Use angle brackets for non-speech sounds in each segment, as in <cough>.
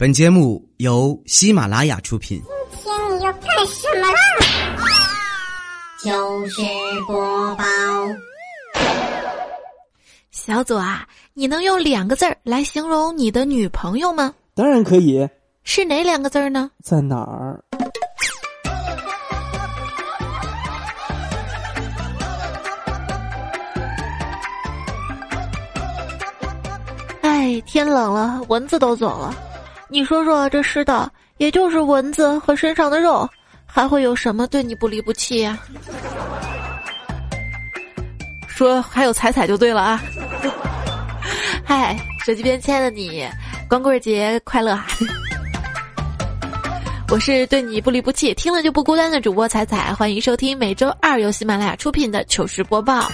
本节目由喜马拉雅出品。今天你要干什么啦？就是播报。小左啊，你能用两个字儿来形容你的女朋友吗？当然可以，是哪两个字儿呢？在哪儿？哎，天冷了，蚊子都走了。你说说，这世道也就是蚊子和身上的肉，还会有什么对你不离不弃呀？说还有彩彩就对了啊！<laughs> 嗨，手机边亲爱的你，光棍节快乐！<laughs> 我是对你不离不弃、听了就不孤单的主播彩彩，欢迎收听每周二由喜马拉雅出品的糗事播报。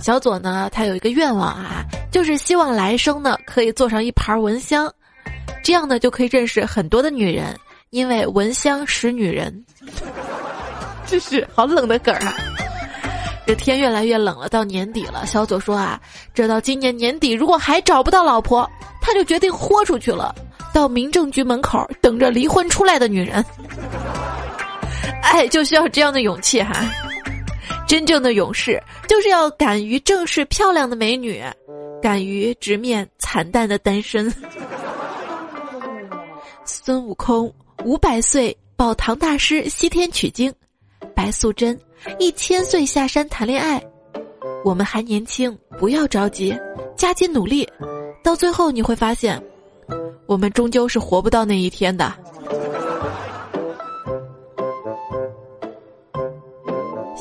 小左呢，他有一个愿望啊，就是希望来生呢可以做上一盘蚊香，这样呢就可以认识很多的女人，因为蚊香识女人。<laughs> 这是好冷的梗儿啊！这天越来越冷了，到年底了。小左说啊，这到今年年底如果还找不到老婆，他就决定豁出去了，到民政局门口等着离婚出来的女人。爱 <laughs> 就需要这样的勇气哈。真正的勇士就是要敢于正视漂亮的美女，敢于直面惨淡的单身。<laughs> 孙悟空五百岁保唐大师西天取经，白素贞一千岁下山谈恋爱。我们还年轻，不要着急，加紧努力，到最后你会发现，我们终究是活不到那一天的。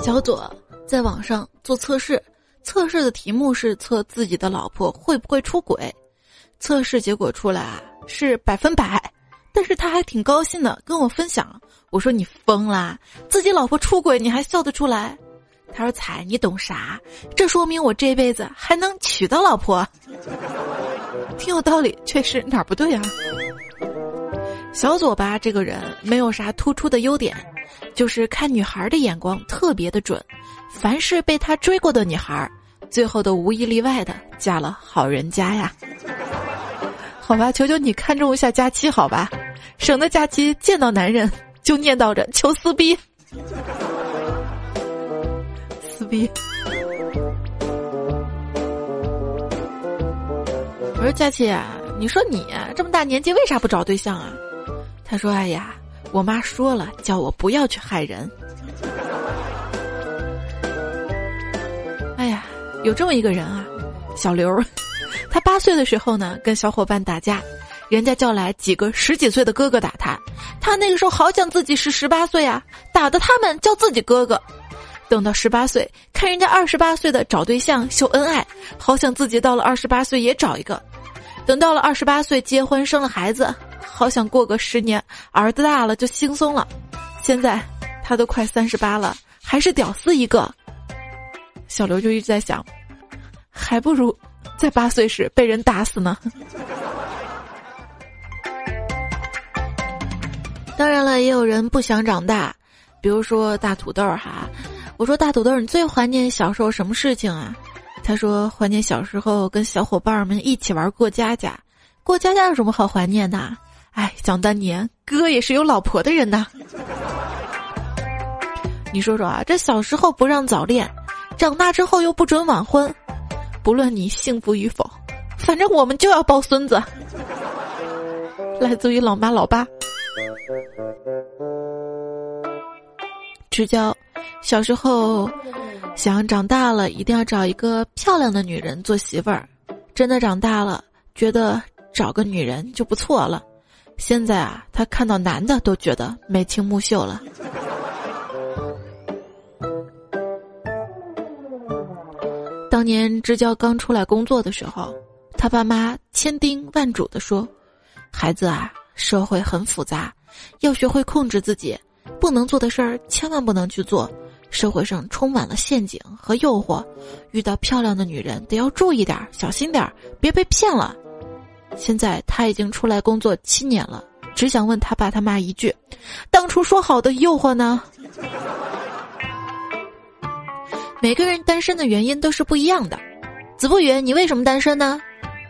小左在网上做测试，测试的题目是测自己的老婆会不会出轨，测试结果出来啊是百分百，但是他还挺高兴的跟我分享。我说你疯啦，自己老婆出轨你还笑得出来？他说彩你懂啥？这说明我这辈子还能娶到老婆，<laughs> 挺有道理，确实哪儿不对啊？小左吧这个人没有啥突出的优点。就是看女孩的眼光特别的准，凡是被他追过的女孩，最后都无一例外的嫁了好人家呀。好吧，求求你看中一下佳期，好吧，省得佳期见到男人就念叨着求撕逼，撕逼。我说佳期啊，你说你这么大年纪为啥不找对象啊？他说：“哎呀。”我妈说了，叫我不要去害人。哎呀，有这么一个人啊，小刘，他八岁的时候呢，跟小伙伴打架，人家叫来几个十几岁的哥哥打他，他那个时候好想自己是十八岁啊，打的他们叫自己哥哥。等到十八岁，看人家二十八岁的找对象秀恩爱，好想自己到了二十八岁也找一个。等到了二十八岁结婚生了孩子。好想过个十年，儿子大了就轻松了。现在他都快三十八了，还是屌丝一个。小刘就一直在想，还不如在八岁时被人打死呢。当然了，也有人不想长大，比如说大土豆哈。我说大土豆，你最怀念小时候什么事情啊？他说怀念小时候跟小伙伴们一起玩过家家。过家家有什么好怀念的？哎，想当年哥也是有老婆的人呐。你说说啊，这小时候不让早恋，长大之后又不准晚婚，不论你幸福与否，反正我们就要抱孙子。来自于老妈老爸。只教小时候想长大了一定要找一个漂亮的女人做媳妇儿，真的长大了觉得找个女人就不错了。现在啊，他看到男的都觉得眉清目秀了。当年支教刚出来工作的时候，他爸妈千叮万嘱的说：“孩子啊，社会很复杂，要学会控制自己，不能做的事儿千万不能去做。社会上充满了陷阱和诱惑，遇到漂亮的女人得要注意点，小心点，别被骗了。”现在他已经出来工作七年了，只想问他爸他妈一句：当初说好的诱惑呢？<laughs> 每个人单身的原因都是不一样的。子不语，你为什么单身呢？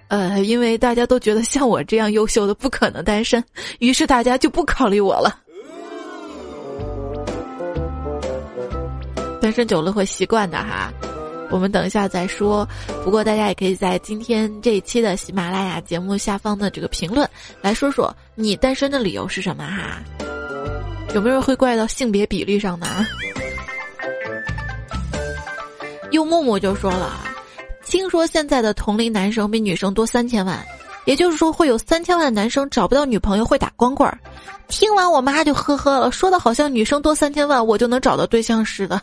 呃，因为大家都觉得像我这样优秀的不可能单身，于是大家就不考虑我了。单身久了会习惯的哈，我们等一下再说。不过大家也可以在今天这一期的喜马拉雅节目下方的这个评论来说说你单身的理由是什么哈？有没有人会怪到性别比例上呢？又木木就说了，听说现在的同龄男生比女生多三千万，也就是说会有三千万男生找不到女朋友会打光棍儿。听完我妈就呵呵了，说的好像女生多三千万我就能找到对象似的。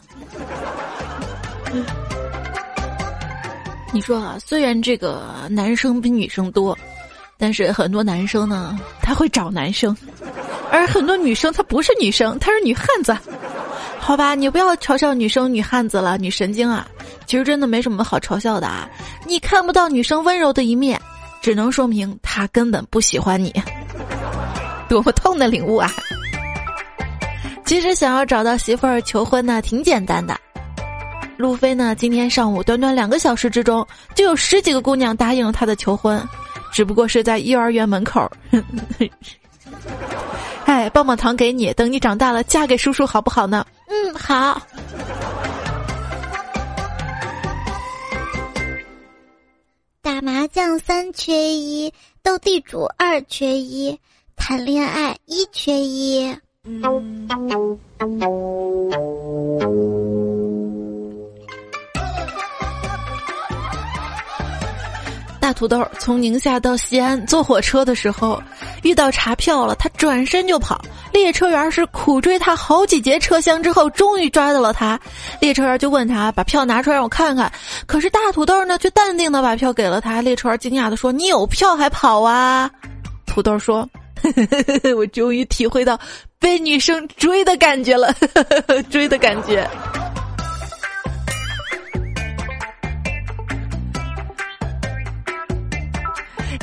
你说啊，虽然这个男生比女生多，但是很多男生呢，他会找男生，而很多女生她不是女生，她是女汉子。好吧，你不要嘲笑女生女汉子了，女神经啊！其实真的没什么好嘲笑的啊，你看不到女生温柔的一面，只能说明她根本不喜欢你。<laughs> 多么痛的领悟啊！其实想要找到媳妇儿求婚呢，挺简单的。路飞呢，今天上午短短两个小时之中，就有十几个姑娘答应了他的求婚，只不过是在幼儿园门口。哎，棒棒糖给你，等你长大了嫁给叔叔好不好呢？嗯，好。打麻将三缺一，斗地主二缺一。谈恋爱一缺一。土豆从宁夏到西安坐火车的时候，遇到查票了，他转身就跑。列车员是苦追他好几节车厢之后，终于抓到了他。列车员就问他：“把票拿出来让我看看。”可是大土豆呢，却淡定的把票给了他。列车员惊讶的说：“你有票还跑啊？”土豆说。我终于体会到被女生追的感觉了，<laughs> 追的感觉。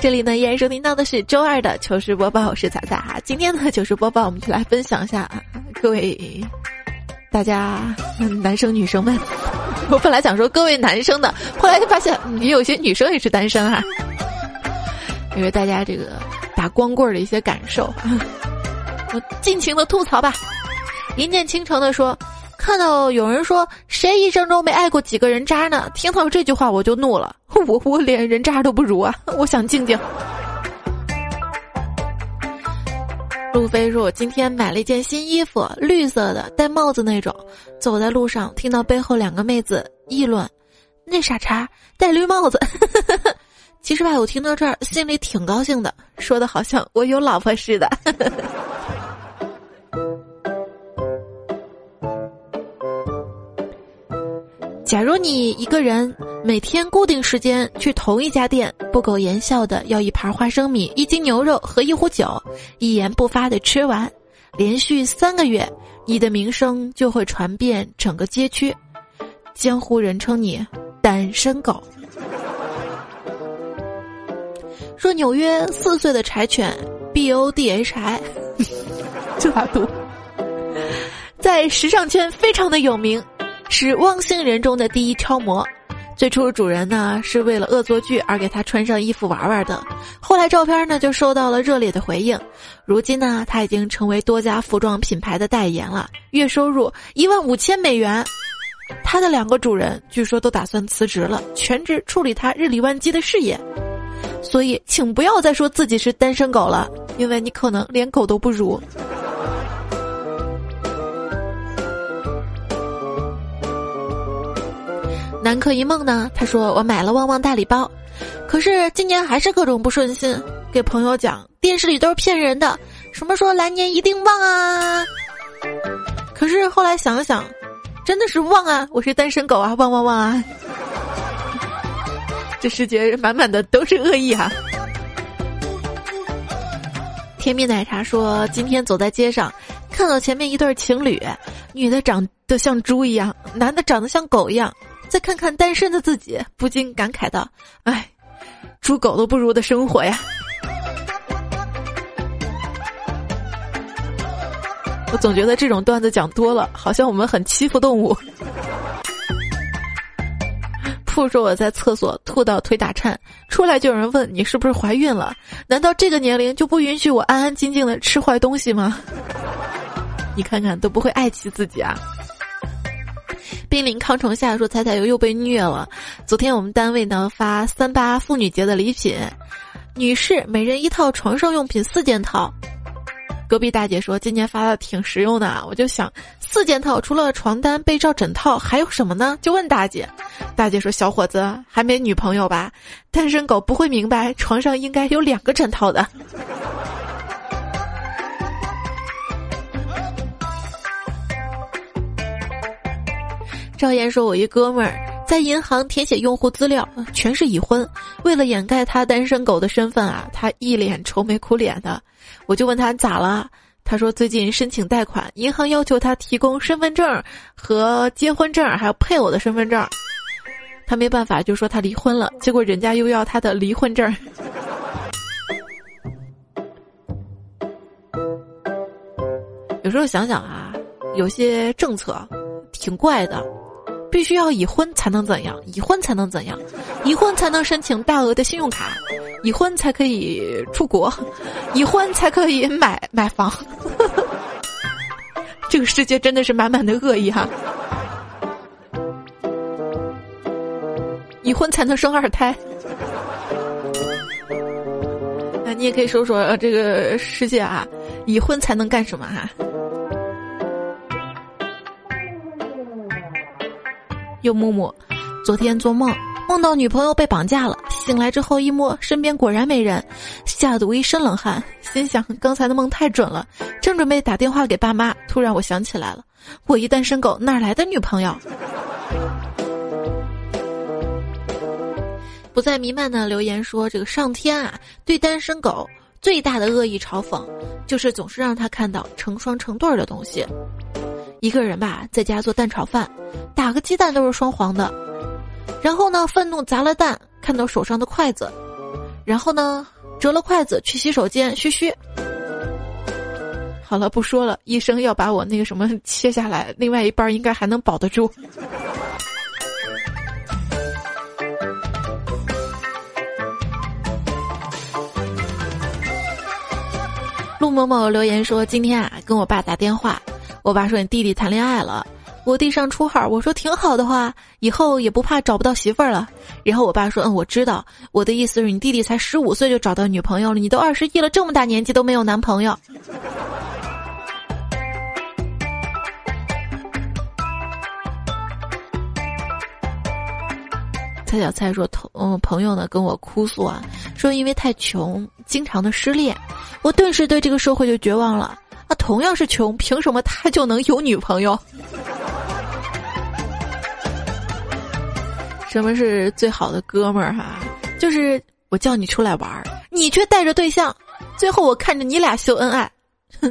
这里呢，依然收听到的是周二的糗事播报，我是彩彩哈。今天的糗事播报，我们就来分享一下各位大家男生女生们。我本来想说各位男生的，后来就发现也有些女生也是单身哈，因为大家这个。打光棍的一些感受，我尽情的吐槽吧。一念倾城的说，看到有人说谁一生中没爱过几个人渣呢？听到这句话我就怒了，<laughs> 我我连人渣都不如啊！<laughs> 我想静静。路飞说，我今天买了一件新衣服，绿色的，戴帽子那种。走在路上，听到背后两个妹子议论，那傻叉戴绿帽子。<laughs> 其实吧，我听到这儿心里挺高兴的，说的好像我有老婆似的。假如你一个人每天固定时间去同一家店，不苟言笑的要一盘花生米、一斤牛肉和一壶酒，一言不发的吃完，连续三个月，你的名声就会传遍整个街区，江湖人称你“单身狗”。说纽约四岁的柴犬 B O D H I，就他读，在时尚圈非常的有名，是汪星人中的第一超模。最初主人呢是为了恶作剧而给他穿上衣服玩玩的，后来照片呢就受到了热烈的回应。如今呢他已经成为多家服装品牌的代言了，月收入一万五千美元。他的两个主人据说都打算辞职了，全职处理他日理万机的事业。所以，请不要再说自己是单身狗了，因为你可能连狗都不如。南柯一梦呢？他说我买了旺旺大礼包，可是今年还是各种不顺心。给朋友讲，电视里都是骗人的，什么说来年一定旺啊？可是后来想想，真的是旺啊！我是单身狗啊，旺旺旺啊！这世界满满的都是恶意哈！甜蜜奶茶说，今天走在街上，看到前面一对情侣，女的长得像猪一样，男的长得像狗一样。再看看单身的自己，不禁感慨道：“哎，猪狗都不如的生活呀！”我总觉得这种段子讲多了，好像我们很欺负动物。妇说我在厕所吐到腿打颤，出来就有人问你是不是怀孕了？难道这个年龄就不允许我安安静静的吃坏东西吗？你看看都不会爱惜自己啊！濒临康虫下说彩彩又又被虐了。昨天我们单位呢发三八妇女节的礼品，女士每人一套床上用品四件套。隔壁大姐说今年发的挺实用的啊，我就想四件套除了床单、被罩、枕套还有什么呢？就问大姐，大姐说小伙子还没女朋友吧？单身狗不会明白床上应该有两个枕套的。赵岩说：“我一哥们儿在银行填写用户资料，全是已婚。为了掩盖他单身狗的身份啊，他一脸愁眉苦脸的。我就问他咋了，他说最近申请贷款，银行要求他提供身份证和结婚证，还有配偶的身份证。他没办法，就说他离婚了。结果人家又要他的离婚证。<laughs> 有时候想想啊，有些政策挺怪的。”必须要已婚才能怎样？已婚才能怎样？已婚才能申请大额的信用卡，已婚才可以出国，已婚才可以买 <laughs> 买房。<laughs> 这个世界真的是满满的恶意哈！已婚才能生二胎。那你也可以说说这个世界啊，已婚才能干什么哈？又木木，昨天做梦梦到女朋友被绑架了，醒来之后一摸身边果然没人，吓得我一身冷汗，心想刚才的梦太准了。正准备打电话给爸妈，突然我想起来了，我一单身狗哪来的女朋友？不再弥漫的留言说，这个上天啊，对单身狗最大的恶意嘲讽，就是总是让他看到成双成对的东西。一个人吧，在家做蛋炒饭，打个鸡蛋都是双黄的。然后呢，愤怒砸了蛋，看到手上的筷子，然后呢，折了筷子去洗手间，嘘嘘。好了，不说了，医生要把我那个什么切下来，另外一半应该还能保得住。陆某某留言说：“今天啊，跟我爸打电话。”我爸说你弟弟谈恋爱了，我弟上初号，我说挺好的话，以后也不怕找不到媳妇儿了。然后我爸说，嗯，我知道，我的意思是你弟弟才十五岁就找到女朋友了，你都二十一了，这么大年纪都没有男朋友。蔡小蔡说，同嗯朋友呢跟我哭诉啊，说因为太穷，经常的失恋，我顿时对这个社会就绝望了。他同样是穷，凭什么他就能有女朋友？什么是最好的哥们儿哈？就是我叫你出来玩儿，你却带着对象，最后我看着你俩秀恩爱，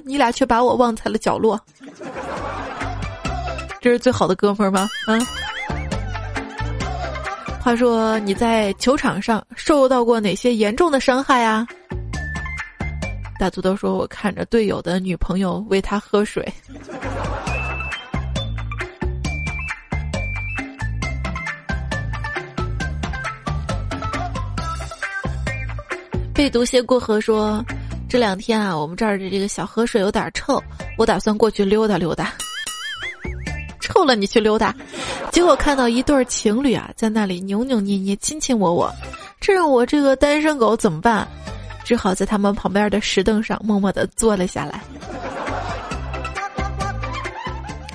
你俩却把我忘在了角落。这是最好的哥们儿吗？嗯。话说你在球场上受到过哪些严重的伤害啊？大土豆说：“我看着队友的女朋友喂他喝水。<laughs> ”被毒蝎过河说：“这两天啊，我们这儿的这个小河水有点臭，我打算过去溜达溜达。臭了你去溜达，结果看到一对情侣啊，在那里扭扭捏捏、亲亲我我，这让我这个单身狗怎么办？”只好在他们旁边的石凳上默默的坐了下来。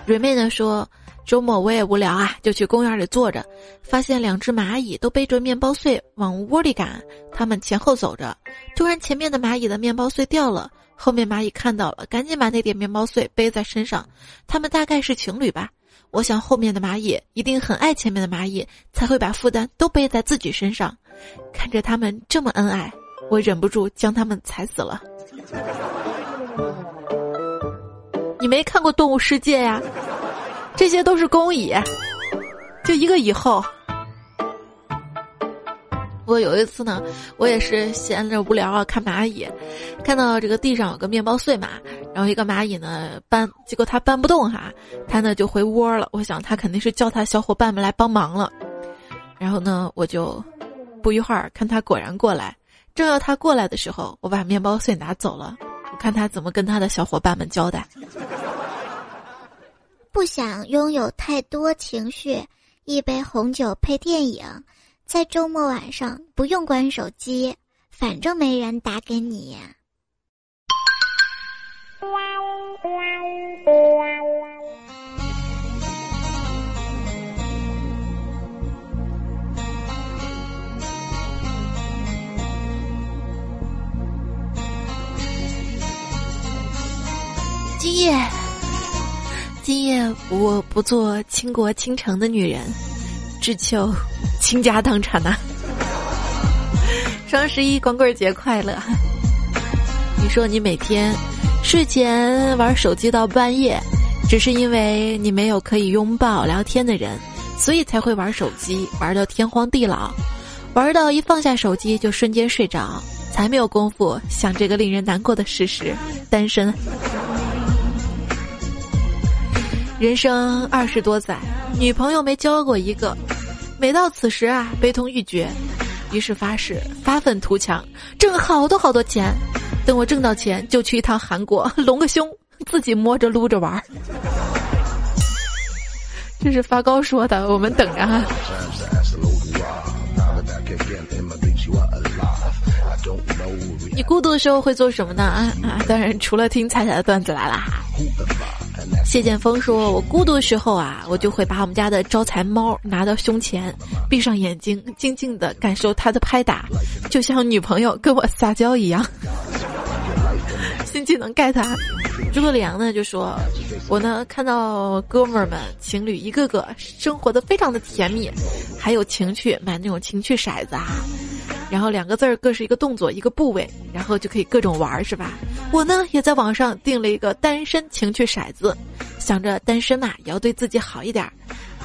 瑞妹呢说：“周末我也无聊啊，就去公园里坐着，发现两只蚂蚁都背着面包碎往窝里赶，它们前后走着。突然，前面的蚂蚁的面包碎掉了，后面蚂蚁看到了，赶紧把那点面包碎背在身上。他们大概是情侣吧？我想后面的蚂蚁一定很爱前面的蚂蚁，才会把负担都背在自己身上。看着他们这么恩爱。”我忍不住将他们踩死了。你没看过《动物世界》呀？这些都是工蚁，就一个蚁后。我有一次呢，我也是闲着无聊啊，看蚂蚁，看到这个地上有个面包碎嘛，然后一个蚂蚁呢搬，结果它搬不动哈，它呢就回窝了。我想它肯定是叫它小伙伴们来帮忙了。然后呢，我就不一会儿看他果然过来，正要他过来的时候，我把面包碎拿走了。我看他怎么跟他的小伙伴们交代。<laughs> 不想拥有太多情绪，一杯红酒配电影，在周末晚上不用关手机，反正没人打给你。<laughs> 夜，今夜我不做倾国倾城的女人，只求倾家荡产呐！双十一光棍节快乐！你说你每天睡前玩手机到半夜，只是因为你没有可以拥抱聊天的人，所以才会玩手机玩到天荒地老，玩到一放下手机就瞬间睡着，才没有功夫想这个令人难过的事实：单身。人生二十多载，女朋友没交过一个。每到此时啊，悲痛欲绝，于是发誓发愤图强，挣好多好多钱。等我挣到钱，就去一趟韩国隆个胸，自己摸着撸着玩儿。这是发糕说的，我们等着哈。你孤独的时候会做什么呢？啊啊！当然，除了听彩彩的段子来了哈。谢剑锋说：“我孤独的时候啊，我就会把我们家的招财猫拿到胸前，闭上眼睛，静静的感受它的拍打，就像女朋友跟我撒娇一样。新技能盖他。诸葛亮呢就说：“我呢看到哥们儿们情侣一个个生活的非常的甜蜜，还有情趣，买那种情趣骰子啊。”然后两个字儿各是一个动作一个部位，然后就可以各种玩儿，是吧？我呢也在网上订了一个单身情趣骰子，想着单身嘛也要对自己好一点。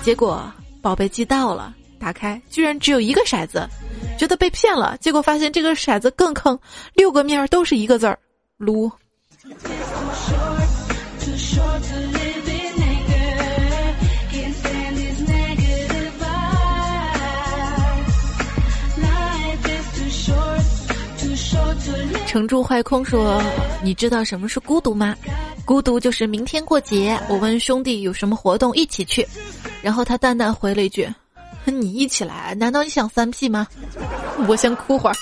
结果宝贝寄到了，打开居然只有一个骰子，觉得被骗了。结果发现这个骰子更坑，六个面都是一个字儿，撸。城住坏空说：“你知道什么是孤独吗？孤独就是明天过节，我问兄弟有什么活动一起去，然后他淡淡回了一句：‘和你一起来？难道你想三 P 吗？’我先哭会儿。”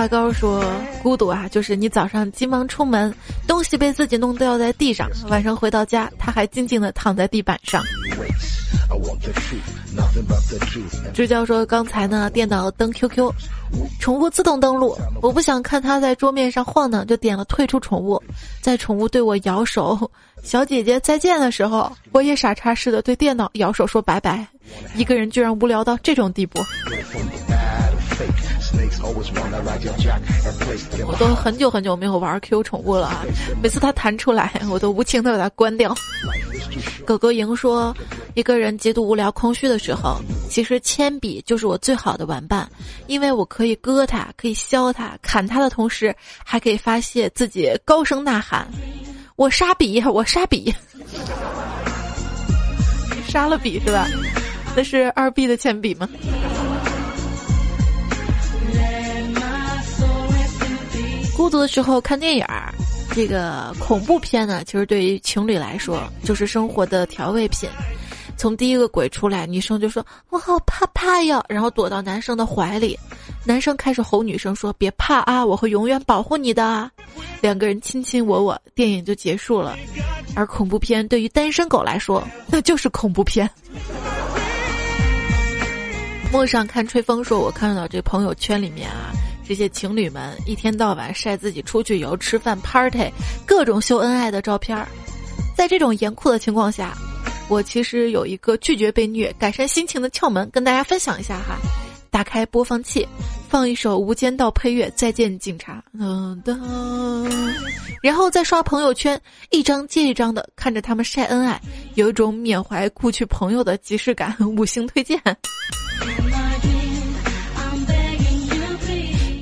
发糕说：“孤独啊，就是你早上急忙出门，东西被自己弄掉在地上，晚上回到家，他还静静的躺在地板上。”支教说：“刚才呢，电脑登 QQ，宠物自动登录，我不想看它在桌面上晃荡，就点了退出宠物。在宠物对我摇手，小姐姐再见的时候，我也傻叉似的对电脑摇手说拜拜。一个人居然无聊到这种地步。”我都很久很久没有玩 Q 宠物了啊！每次它弹出来，我都无情的把它关掉。狗狗莹说：“一个人极度无聊、空虚的时候，其实铅笔就是我最好的玩伴，因为我可以割它，可以削它，砍它的同时，还可以发泄自己高声呐喊：我杀笔，我杀笔！<laughs> 杀了笔是吧？那是二 B 的铅笔吗？”孤独的时候看电影儿，这个恐怖片呢，其实对于情侣来说就是生活的调味品。从第一个鬼出来，女生就说“我好怕怕呀”，然后躲到男生的怀里，男生开始哄女生说“别怕啊，我会永远保护你的”。两个人卿卿我我，电影就结束了。而恐怖片对于单身狗来说，那就是恐怖片。陌上看吹风说：“我看到这朋友圈里面啊。”这些情侣们一天到晚晒自己出去游、吃饭、party，各种秀恩爱的照片儿。在这种严酷的情况下，我其实有一个拒绝被虐、改善心情的窍门，跟大家分享一下哈。打开播放器，放一首《无间道》配乐，《再见警察》，噔噔，然后再刷朋友圈，一张接一张的看着他们晒恩爱，有一种缅怀故去朋友的即视感。五星推荐。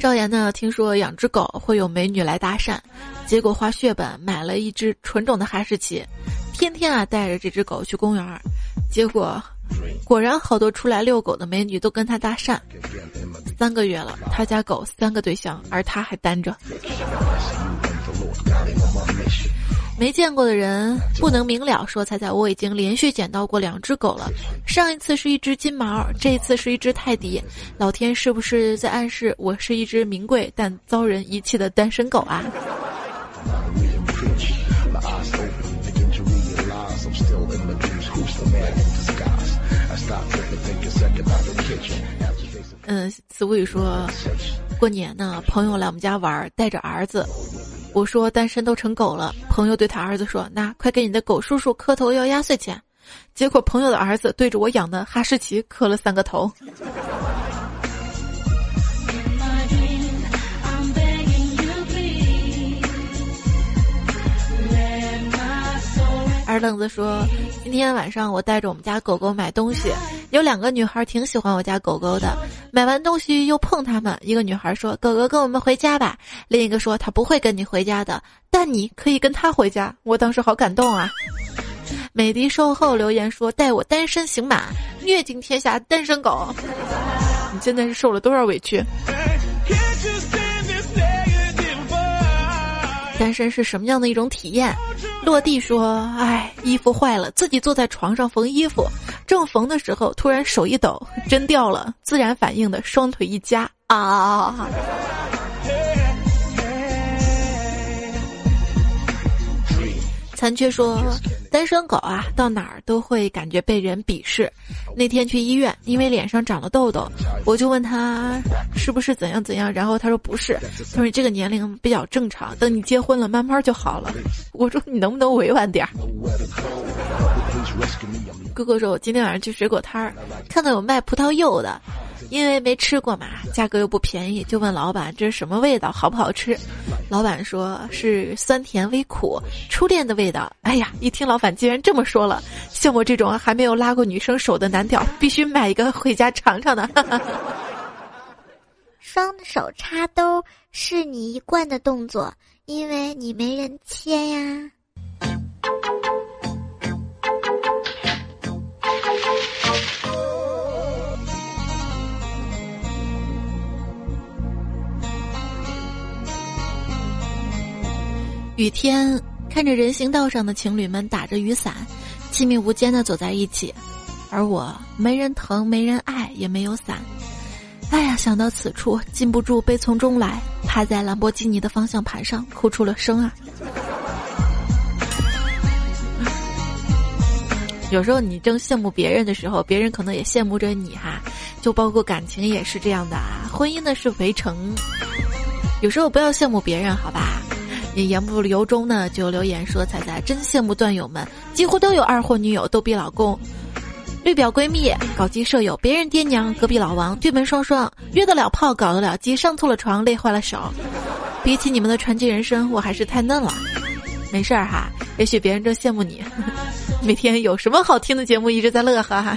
赵岩呢，听说养只狗会有美女来搭讪，结果花血本买了一只纯种的哈士奇，天天啊带着这只狗去公园，结果果然好多出来遛狗的美女都跟他搭讪。三个月了，他家狗三个对象，而他还单着。没见过的人不能明了。说彩彩，我已经连续捡到过两只狗了，上一次是一只金毛，这一次是一只泰迪。老天是不是在暗示我是一只名贵但遭人遗弃的单身狗啊？嗯，此物语说，过年呢，朋友来我们家玩，带着儿子。我说单身都成狗了，朋友对他儿子说：“那快给你的狗叔叔磕头要压岁钱。”结果朋友的儿子对着我养的哈士奇磕了三个头。二愣子说：“今天晚上我带着我们家狗狗买东西，有两个女孩挺喜欢我家狗狗的。买完东西又碰他们，一个女孩说：‘哥哥跟我们回家吧。’另一个说：‘他不会跟你回家的，但你可以跟他回家。’我当时好感动啊！美的售后留言说：‘带我单身行马，虐尽天下单身狗。’你现在是受了多少委屈？”单身是什么样的一种体验？落地说：“哎，衣服坏了，自己坐在床上缝衣服，正缝的时候，突然手一抖，针掉了，自然反应的双腿一夹啊！”残缺说：“单身狗啊，到哪儿都会感觉被人鄙视。那天去医院，因为脸上长了痘痘，我就问他是不是怎样怎样，然后他说不是，他说你这个年龄比较正常，等你结婚了，慢慢就好了。我说你能不能委婉点儿？”哥哥说：“我今天晚上去水果摊儿，看到有卖葡萄柚的。”因为没吃过嘛，价格又不便宜，就问老板这是什么味道，好不好吃？老板说是酸甜微苦，初恋的味道。哎呀，一听老板既然这么说了，像我这种还没有拉过女生手的男屌，必须买一个回家尝尝的。双手插兜是你一贯的动作，因为你没人牵呀。雨天，看着人行道上的情侣们打着雨伞，亲密无间的走在一起，而我没人疼，没人爱，也没有伞。哎呀，想到此处，禁不住悲从中来，趴在兰博基尼的方向盘上哭出了声啊！有时候你正羡慕别人的时候，别人可能也羡慕着你哈，就包括感情也是这样的啊。婚姻呢是围城，有时候不要羡慕别人，好吧？也言不由衷呢，就留言说：“彩彩真羡慕段友们，几乎都有二货女友，逗比老公，绿表闺蜜，搞基舍友，别人爹娘，隔壁老王，对门双双，约得了炮，搞得了基，上错了床，累坏了手。比起你们的传奇人生，我还是太嫩了。没事儿哈，也许别人正羡慕你，<laughs> 每天有什么好听的节目，一直在乐呵哈。”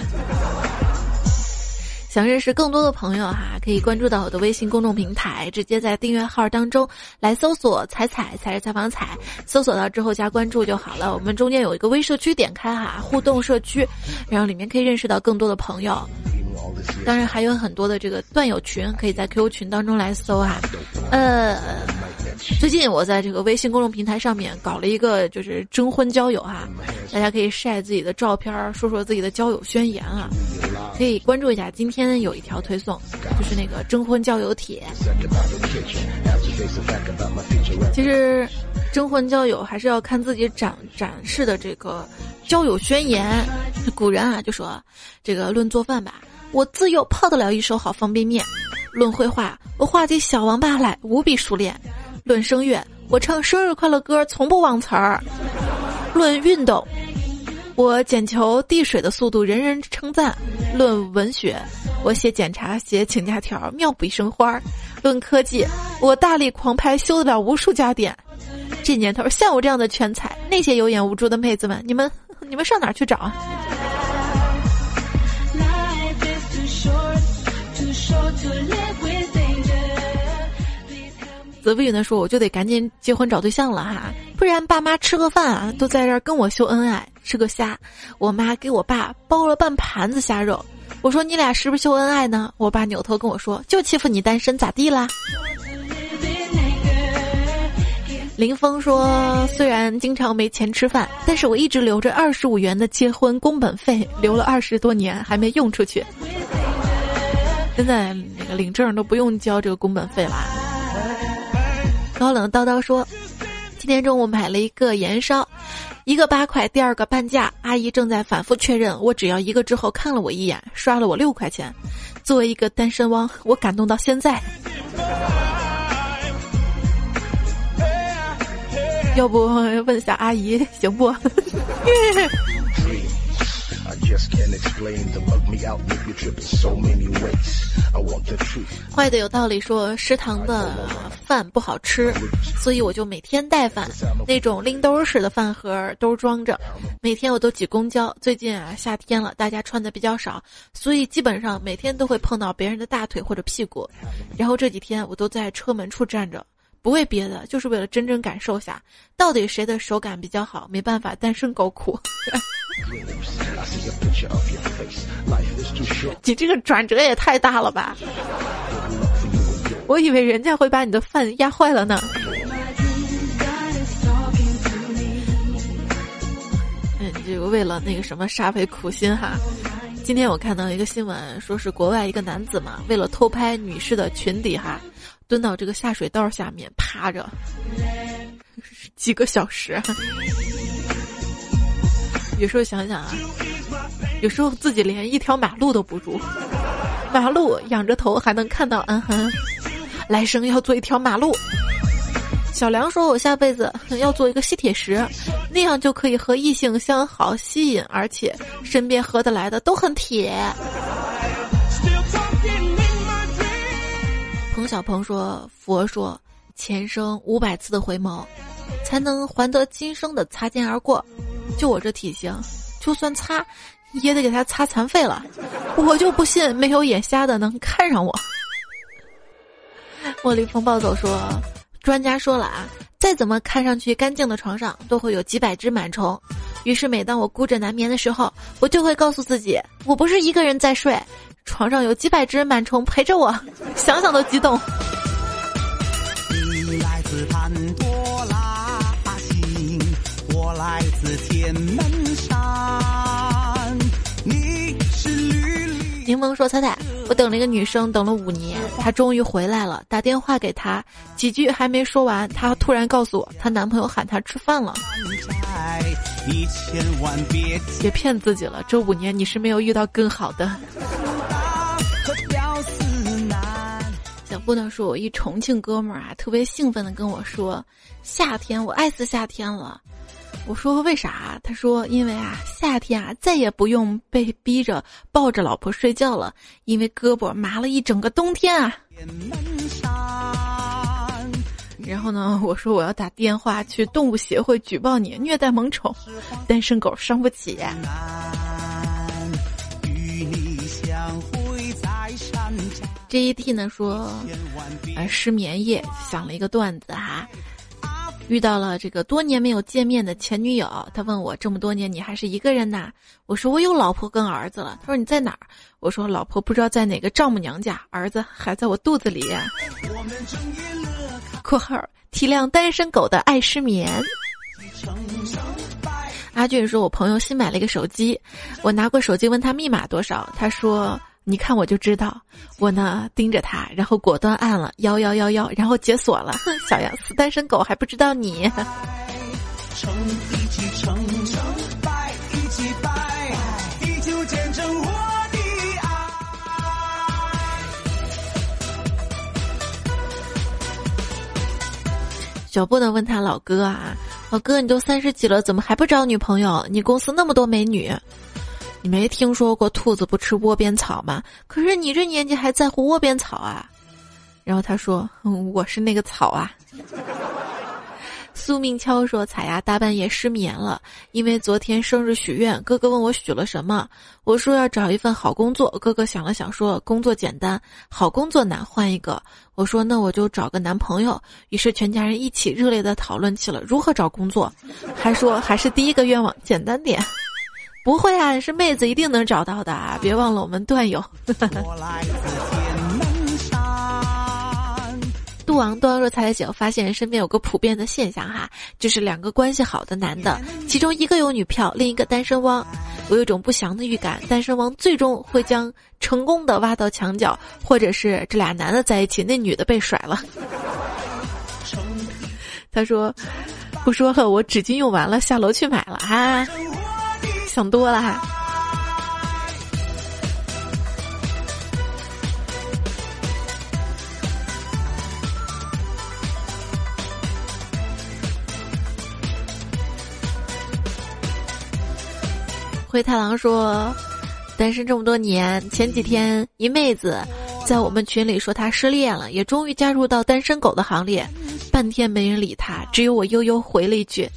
想认识更多的朋友哈，可以关注到我的微信公众平台，直接在订阅号当中来搜索“彩彩才是采访彩”，搜索到之后加关注就好了。我们中间有一个微社区，点开哈，互动社区，然后里面可以认识到更多的朋友。当然还有很多的这个段友群，可以在 QQ 群当中来搜哈。呃，最近我在这个微信公众平台上面搞了一个就是征婚交友哈，大家可以晒自己的照片，说说自己的交友宣言啊，可以关注一下。今天有一条推送，就是那个征婚交友帖。其实，征婚交友还是要看自己展展示的这个交友宣言。古人啊就说，这个论做饭吧。我自幼泡得了一手好方便面，论绘画，我画起小王八来无比熟练；论声乐，我唱生日快乐歌从不忘词儿；论运动，我捡球递水的速度人人称赞；论文学，我写检查写请假条妙笔生花；论科技，我大力狂拍修得了无数家电。这年头像我这样的全才，那些有眼无珠的妹子们，你们 <laughs> 你们上哪儿去找啊？泽不云的说：“我就得赶紧结婚找对象了哈，不然爸妈吃个饭啊都在这儿跟我秀恩爱，吃个虾，我妈给我爸包了半盘子虾肉。我说你俩是不是秀恩爱呢？我爸扭头跟我说：就欺负你单身，咋地啦？”林峰说：“虽然经常没钱吃饭，但是我一直留着二十五元的结婚工本费，留了二十多年还没用出去。现在那个领证都不用交这个工本费啦。”高冷叨叨说：“今天中午买了一个盐烧，一个八块，第二个半价。阿姨正在反复确认，我只要一个之后看了我一眼，刷了我六块钱。作为一个单身汪，我感动到现在。”要不问一下阿姨行不？<laughs> 坏的有道理，说食堂的饭不好吃，所以我就每天带饭，那种拎兜式的饭盒都装着，每天我都挤公交。最近啊，夏天了，大家穿的比较少，所以基本上每天都会碰到别人的大腿或者屁股。然后这几天我都在车门处站着。不为别的，就是为了真正感受下，到底谁的手感比较好。没办法，单身狗苦。<laughs> 你这个转折也太大了吧！我以为人家会把你的饭压坏了呢。嗯，这个为了那个什么煞费苦心哈。今天我看到一个新闻，说是国外一个男子嘛，为了偷拍女士的裙底哈。蹲到这个下水道下面趴着 <laughs> 几个小时，有时候想想啊，有时候自己连一条马路都不如，马路仰着头还能看到，嗯哼，来生要做一条马路。小梁说：“我下辈子要做一个吸铁石，那样就可以和异性相好、吸引，而且身边合得来的都很铁。”彭小鹏说：“佛说，前生五百次的回眸，才能还得今生的擦肩而过。就我这体型，就算擦，也得给他擦残废了。我就不信没有眼瞎的能看上我。”茉莉风暴走说：“专家说了啊，再怎么看上去干净的床上，都会有几百只螨虫。于是每当我孤枕难眠的时候，我就会告诉自己，我不是一个人在睡。”床上有几百只螨虫陪着我，想想都激动。你来自自天门山。你是绿绿。柠檬说：“彩彩，我等了一个女生，等了五年，她终于回来了。打电话给她，几句还没说完，她突然告诉我，她男朋友喊她吃饭了。你千万别别骗自己了，这五年你是没有遇到更好的。”小布呢说，我一重庆哥们儿啊，特别兴奋的跟我说：“夏天，我爱死夏天了。”我说：“为啥？”他说：“因为啊，夏天啊，再也不用被逼着抱着老婆睡觉了，因为胳膊麻了一整个冬天啊。”然后呢，我说我要打电话去动物协会举报你虐待萌宠，单身狗伤不起。J T 呢说，呃，失眠夜想了一个段子哈，遇到了这个多年没有见面的前女友，他问我这么多年你还是一个人呐？我说我有老婆跟儿子了。他说你在哪儿？我说老婆不知道在哪个丈母娘家，儿子还在我肚子里。<laughs> 括号体谅单身狗的爱失眠。阿俊说，我朋友新买了一个手机，我拿过手机问他密码多少，他说。你看我就知道，我呢盯着他，然后果断按了幺幺幺幺，然后解锁了。<laughs> 哼，小杨死单身狗还不知道你。小布呢问他老哥啊，老哥你都三十几了，怎么还不找女朋友？你公司那么多美女。你没听说过兔子不吃窝边草吗？可是你这年纪还在乎窝边草啊？然后他说：“我是那个草啊。”苏明悄说：“彩呀，大半夜失眠了，因为昨天生日许愿，哥哥问我许了什么，我说要找一份好工作。哥哥想了想说，工作简单，好工作难，换一个。我说那我就找个男朋友。于是全家人一起热烈的讨论起了如何找工作，还说还是第一个愿望简单点。不会啊，是妹子一定能找到的，别忘了我们段友。”杜王杜王若才姐发现身边有个普遍的现象哈，就是两个关系好的男的，其中一个有女票，另一个单身汪。我有种不祥的预感，单身汪最终会将成功的挖到墙角，或者是这俩男的在一起，那女的被甩了。他说：“不说了，我纸巾用完了，下楼去买了哈。”想多了哈。灰太狼说：“单身这么多年，前几天一妹子在我们群里说她失恋了，也终于加入到单身狗的行列。半天没人理她，只有我悠悠回了一句：‘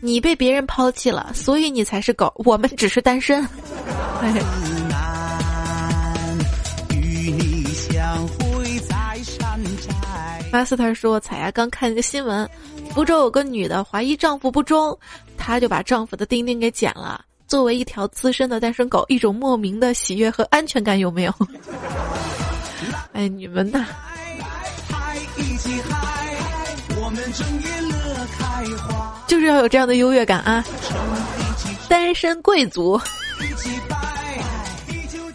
你被别人抛弃了，所以你才是狗，我们只是单身。’”马斯特说：“彩呀，刚看一个新闻，福州有个女的怀疑丈夫不忠，她就把丈夫的丁丁给剪了。”作为一条资深的单身狗，一种莫名的喜悦和安全感有没有？<laughs> 哎，你们呐，就是要有这样的优越感啊！单身贵族。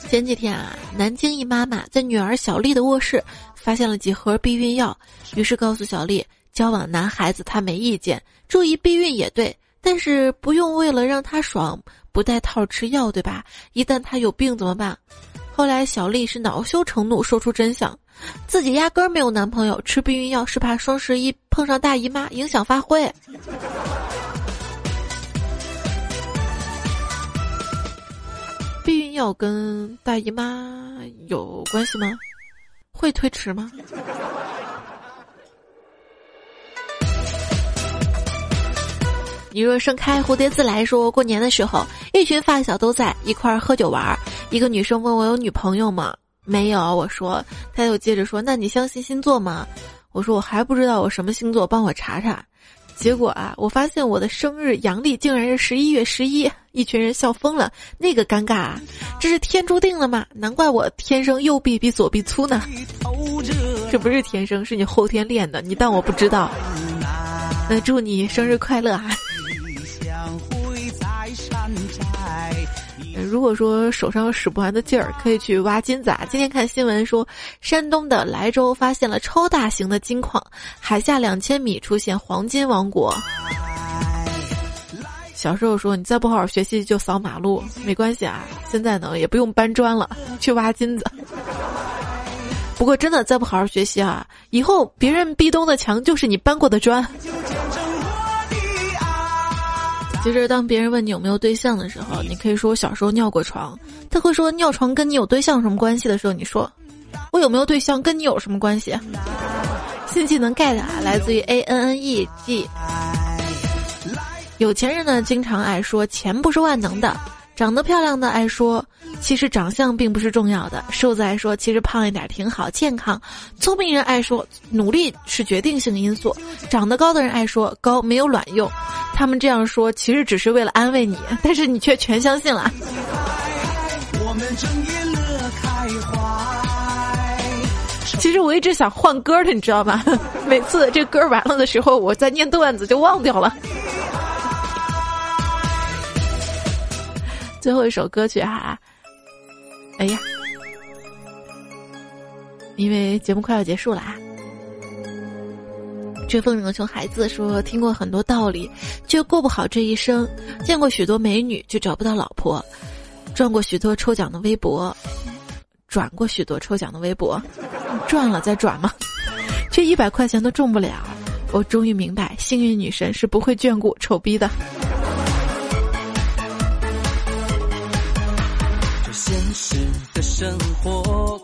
前几天啊，南京一妈妈在女儿小丽的卧室发现了几盒避孕药，于是告诉小丽，交往男孩子她没意见，注意避孕也对，但是不用为了让他爽。不带套吃药，对吧？一旦他有病怎么办？后来小丽是恼羞成怒，说出真相：自己压根儿没有男朋友，吃避孕药是怕双十一碰上大姨妈影响发挥。避孕药跟大姨妈有关系吗？会推迟吗？你若盛开，蝴蝶自来。说过年的时候，一群发小都在一块儿喝酒玩儿。一个女生问我有女朋友吗？没有。我说，她又接着说，那你相信星座吗？我说我还不知道我什么星座，帮我查查。结果啊，我发现我的生日阳历竟然是十一月十一，一群人笑疯了。那个尴尬，啊，这是天注定了吗？难怪我天生右臂比左臂粗呢。这不是天生，是你后天练的。你当我不知道？那祝你生日快乐啊！如果说手上有使不完的劲儿，可以去挖金子啊！今天看新闻说，山东的莱州发现了超大型的金矿，海下两千米出现黄金王国。小时候说你再不好好学习就扫马路，没关系啊！现在呢也不用搬砖了，去挖金子。不过真的再不好好学习啊，以后别人壁咚的墙就是你搬过的砖。其实，当别人问你有没有对象的时候，你可以说我小时候尿过床。他会说尿床跟你有对象什么关系的时候，你说我有没有对象跟你有什么关系？新技能 get 啊，来自于 A N N E G。有钱人呢，经常爱说钱不是万能的。长得漂亮的爱说，其实长相并不是重要的；瘦子爱说，其实胖一点挺好，健康。聪明人爱说，努力是决定性因素。长得高的人爱说，高没有卵用。他们这样说，其实只是为了安慰你，但是你却全相信了。其实我一直想换歌的，你知道吧？<laughs> 每次这歌完了的时候，我在念段子就忘掉了。最后一首歌曲哈，哎呀，因为节目快要结束了啊。追风筝的熊孩子说：“听过很多道理，却过不好这一生；见过许多美女，却找不到老婆；转过许多抽奖的微博，转过许多抽奖的微博，转了再转嘛，却一百块钱都中不了。我终于明白，幸运女神是不会眷顾丑逼的。”生活，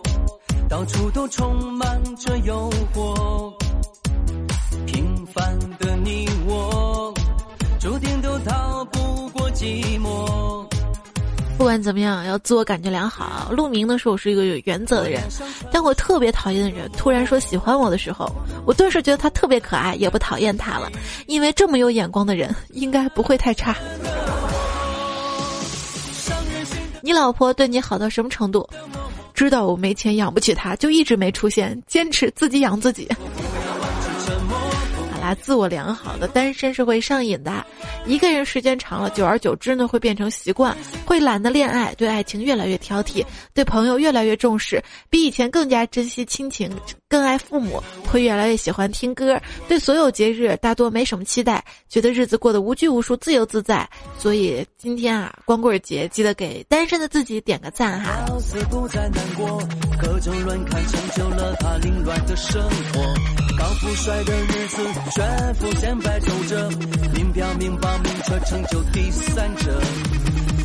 到处都充满着诱惑。平凡的你我，注定都逃不过寂寞。不管怎么样，要自我感觉良好。陆明呢说我是一个有原则的人，但我特别讨厌的人突然说喜欢我的时候，我顿时觉得他特别可爱，也不讨厌他了，因为这么有眼光的人应该不会太差。你老婆对你好到什么程度？知道我没钱养不起她，就一直没出现，坚持自己养自己。好啦，自我良好的单身是会上瘾的，一个人时间长了，久而久之呢，会变成习惯，会懒得恋爱，对爱情越来越挑剔，对朋友越来越重视，比以前更加珍惜亲情，更爱父母，会越来越喜欢听歌，对所有节日大多没什么期待，觉得日子过得无拘无束、自由自在。所以今天啊，光棍节记得给单身的自己点个赞哈。高富帅的日子，炫富显摆皱着，名表名包名车成就第三者。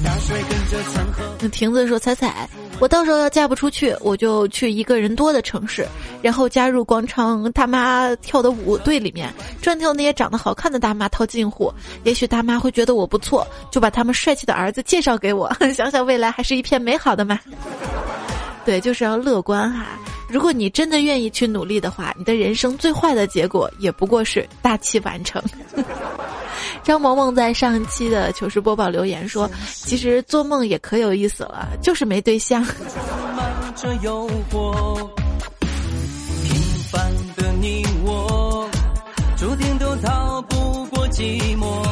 大水跟着掺和。那亭子说：“彩彩，我到时候要嫁不出去，我就去一个人多的城市，然后加入广场大妈跳的舞队里面，专挑那些长得好看的大妈套近乎。也许大妈会觉得我不错，就把他们帅气的儿子介绍给我。<laughs> 想想未来还是一片美好的嘛。对，就是要乐观哈。如果你真的愿意去努力的话，你的人生最坏的结果也不过是大器晚成。”张萌萌在上一期的糗事播报留言说：“其实做梦也可有意思了，就是没对象。”满着诱惑，平凡的你我，注定都逃不过寂寞。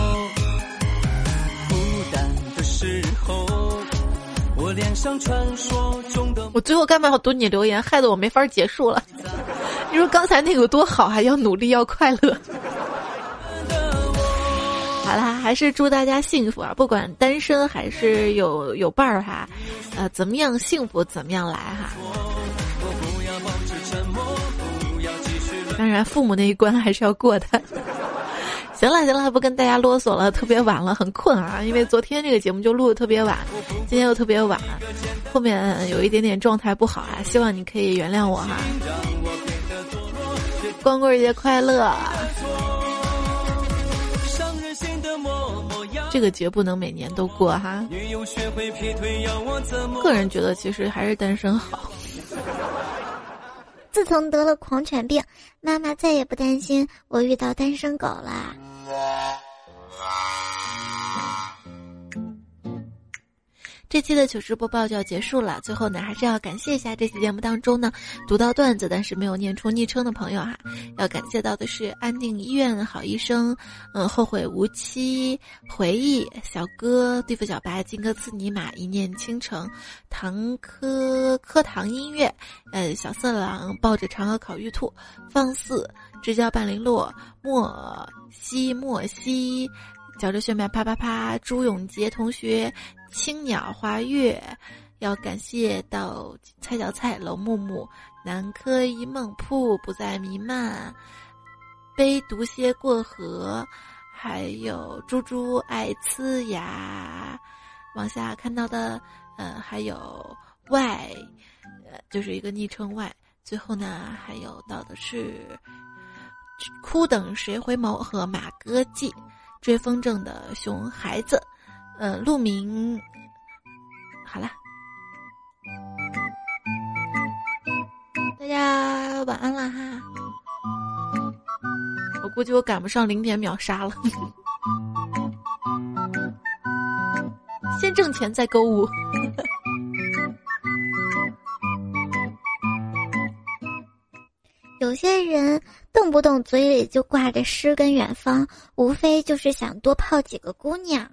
孤单的时候，我恋上传说中的我最后干嘛要读你留言，害得我没法结束了。<laughs> 你说刚才那个有多好，还要努力，要快乐。好啦，还是祝大家幸福啊！不管单身还是有有伴儿哈，呃，怎么样幸福怎么样来哈。当然，父母那一关还是要过的。<laughs> 行了行了，不跟大家啰嗦了，特别晚了，很困啊。因为昨天这个节目就录的特别晚，今天又特别晚，后面有一点点状态不好啊，希望你可以原谅我哈。光棍节快乐！这个节不能每年都过哈。个人觉得其实还是单身好。自从得了狂犬病，妈妈再也不担心我遇到单身狗了。这期的糗事播报就要结束了，最后呢，还是要感谢一下这期节目当中呢读到段子但是没有念出昵称的朋友哈，要感谢到的是安定医院好医生，嗯，后悔无期，回忆小哥，对付小白，金戈刺尼玛，一念倾城，唐科课堂音乐，呃，小色狼抱着嫦娥烤玉兔，放肆，支教半零落，莫西莫西，嚼着血脉啪啪啪，朱永杰同学。青鸟花月，要感谢到菜小菜楼木木南柯一梦铺不再弥漫，背毒蝎过河，还有猪猪爱呲牙，往下看到的，呃，还有 Y，呃，就是一个昵称 Y。最后呢，还有到的是哭等谁回眸和马哥记，追风筝的熊孩子。呃，鹿明，好了，大家晚安了哈。我估计我赶不上零点秒杀了，先挣钱再购物。有些人动不动嘴里就挂着诗跟远方，无非就是想多泡几个姑娘。